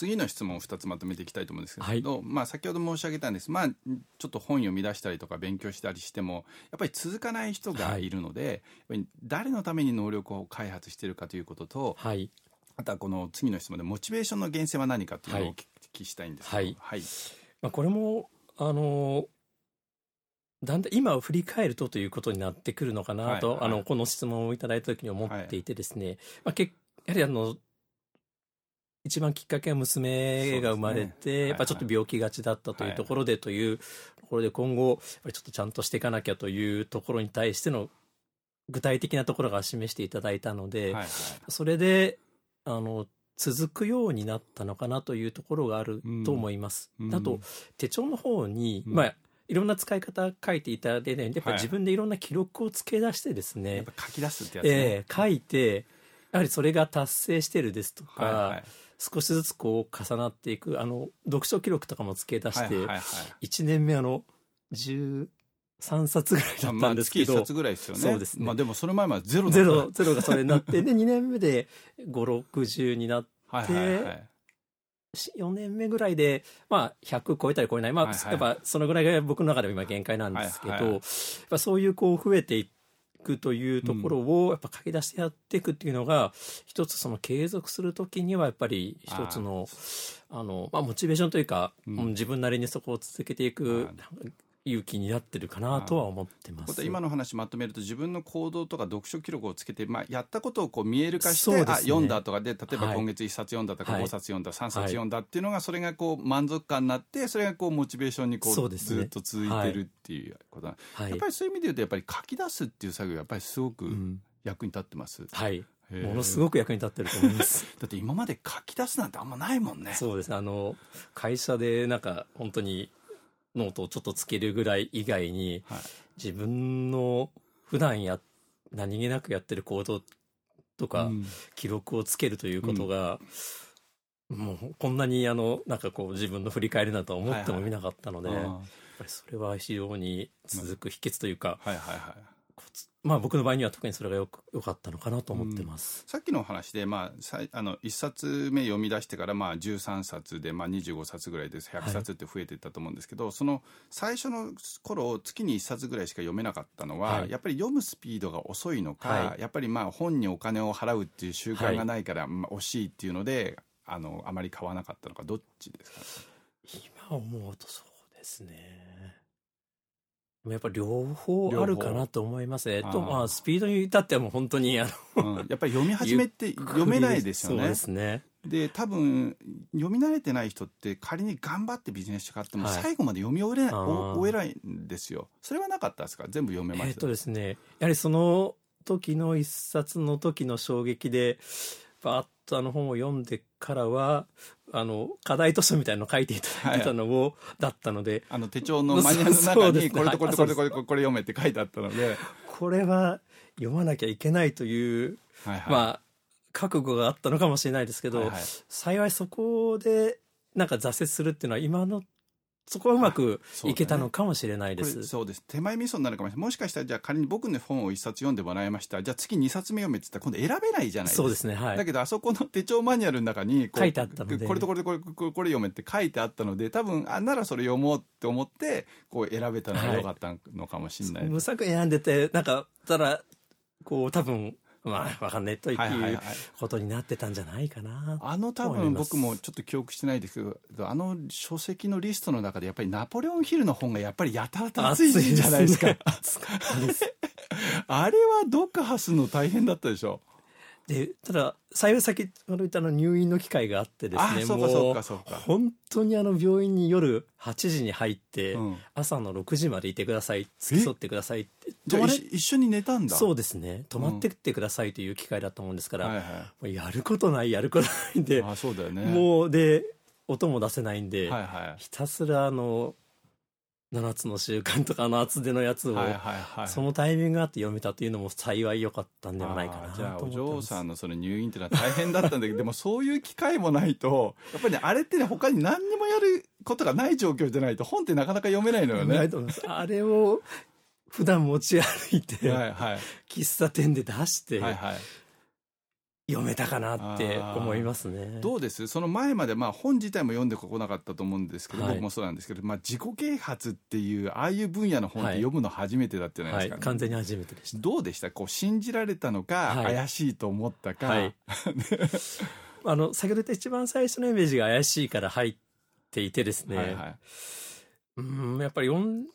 次の質問を2つまとめていきたいと思うんですけど、はい、まあ、先ほど申し上げたんです、まあ、ちょっと本読み出したりとか勉強したりしてもやっぱり続かない人がい。るので、はい、誰のために能力を開発しているかということと、はい、あとはこの次の質問でモチベーションの源泉は何かというのをお聞きしたいんですけど、はい。はい。まあ、これもあのだんだん今を振り返るとということになってくるのかなと、はいはい、あのこの質問をいただいた時に思っていてですね、はい、まあ、けやはりあの一番きっかけは娘が生まれて、ねはいはい、やっぱちょっと病気がちだったというところでとい。うところで今後やっぱりちょっとちゃんとしていかなきゃというところに対しての具体的なところが示していただいたので、はいはい、それであの続くようになったのかなというところがあると思います。うん、あと手帳の方に、うん、まあいろんな使い方書いていただいて、やっぱり自分でいろんな記録をつけ出してですね、書き出すってやつ、ね、えー、書いてやはりそれが達成してるですとか、はいはい。少しずつこう重なっていくあの読書記録とかも付け出して、1年目あの13冊ぐらいだったんですけど、まあ、月1冊ぐらいですよね。そうですね、まあ、でもその前はゼロゼロゼロがそれになってで2年目で560になって、はいはいはい4年目ぐらいで、まあ、100超えたり超えない、まあ、はいはい、やっぱそのぐらいが僕の中でも今限界なんですけど、はいはい、やっぱそういうこう増えていって、くというところをやっぱ書き出してやっていくっていうのが、一つその継続するときにはやっぱり一つのあの、まあ、モチベーションというか、うん、自分なりにそこを続けていく勇気になってるかなとは思ってます。今の話まとめると自分の行動とか読書記録をつけて、まあ、やったことをこう見える化して、ね、あ読んだとかで例えば今月1冊読んだとか、5冊読んだ、3冊読んだっていうのがそれがこう満足感になってそれがこうモチベーションにこうずっと続いてるっていうこと、ねはい、やっぱりそういう意味で言うとやっぱり書き出すっていう作業がやっぱりすごく役に立ってます。はい。ものすごく役に立ってると思います。だって今まで書き出すなんてあんまないもんね。そうです。ねあの会社でなんか本当にノートをちょっとつけるぐらい以外に、はい、自分の普段や何気なくやってる行動とか、記録をつけるということが、うん、もうこんなにあのなんかこう自分の振り返りなと思ってもみなかったので、はいはい、やっぱりそれは非常に続く秘訣というか、はいはいはい、まあ僕の場合には特にそれがよくよかったのかなと思ってます。うん、さっきの話で、まあ、さあの1冊目読み出してからまあ13冊で、まあ、25冊ぐらいです。100冊って増えていったと思うんですけど、はい、その最初の頃月に1冊ぐらいしか読めなかったのは、はい、やっぱり読むスピードが遅いのか、はい、やっぱりまあ本にお金を払うっていう習慣がないから、まあ、惜しいっていうのであのあまり買わなかったのかどっちですか、今思うとそうですね。やっぱ両方あるかなと思います。えっと、まあ、スピードに至ってはもう本当に、あの、うん、やっぱり読み始めって読めないですよね。そうですね。で、多分、読み慣れてない人って仮に頑張ってビジネス書かっても最後まで読み終えない、はい、終えないんですよ。それはなかったですか？全部読めました。えっとですね、やはりその時の一冊の時の衝撃で、バーッとあの本を読んでからは、あの、課題図書みたいなの書いていただいてたのを、だったので。あの手帳のマニュアルの中に、これとこれとこれとこれこれ読めって書いてあったので。これは読まなきゃいけないという、はいはい、まあ、覚悟があったのかもしれないですけど、はいはい、幸いそこでなんか挫折するっていうのは今のそこはうまくいけたのかもしれないです。そう、ね,、です。手前味噌になるかもしれない。もしかしたら、じゃあ仮に僕の本を一冊読んでもらいました。じゃあ次二冊目読めって言ったら今度選べないじゃないですか。そうですね。はい。だけどあそこの手帳マニュアルの中に書いてあったので。これとこれとこれ、これ読めって書いてあったので、多分、あ、ならそれ読もうって思って、こう選べたのが良かったのかもしれない。はい、無作選んでて、なんか、ただ、こう多分、まあ、わかんないということになってたんじゃないかな。あの多分僕もちょっと記憶してないですけど、あの書籍のリストの中でやっぱりナポレオンヒルの本がやっぱりやたらと熱いじゃないですか。す。あれは読破するの大変だったでしょでただ幸い先ほど言ったの入院の機会があってですねもう本当にあの病院に夜8時に入って、うん、朝の6時までいてください付き添ってくださいってじゃあ一緒に寝たんだ。そうですね。泊まってってくださいという機会だと思うんですから、うんはいはい、もうやることない やることないんであそうだよね。もうで音も出せないんで、はいはい、ひたすらあの7つの習慣とかの厚手のやつを、はいはいはい、そのタイミングがあって読めたというのも幸い良かったんではないかなじゃあお嬢さんのその入院っていうのは大変だったんだけどでもそういう機会もないとやっぱり、ね、あれってね他に何にもやることがない状況じゃないと本ってなかなか読めないのよね。あれを普段持ち歩いて、はいはい、喫茶店で出して、はいはい、読めたかなって思いますね。どうです？その前まで、まあ、本自体も読んでこなかったと思うんですけど、はい、僕もそうなんですけど、まあ、自己啓発っていうああいう分野の本って読むの初めてだったじゃないですか、ねはい。はい、完全に初めてでした。どうでした？こう信じられたのか、怪しいと思ったか、あの先ほど言った一番最初のイメージが怪しいから入っていてですね、はいはい、うんやっぱり読ん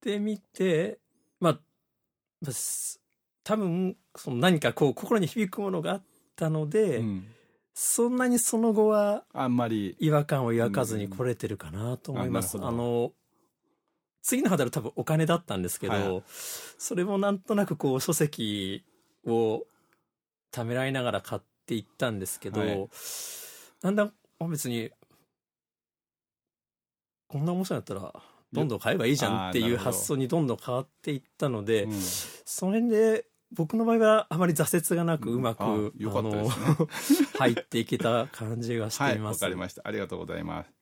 でみてまあ多分その何かこう心に響くものがあったので、うん、そんなにその後はあんまり違和感を抱かずに来れてるかなと思います。うん、あの次のハードル多分お金だったんですけど、はい、それもなんとなくこう書籍をためらいながら買っていったんですけど、はい、だんだん別にこんな面白いんだったらどんどん買えばいいじゃんっていう発想にどんどん変わっていったので、うん、それで僕の場合はあまり挫折がなくうまく、うん、あの 入っていけた感じがしています。わ、はい、かりました。ありがとうございます。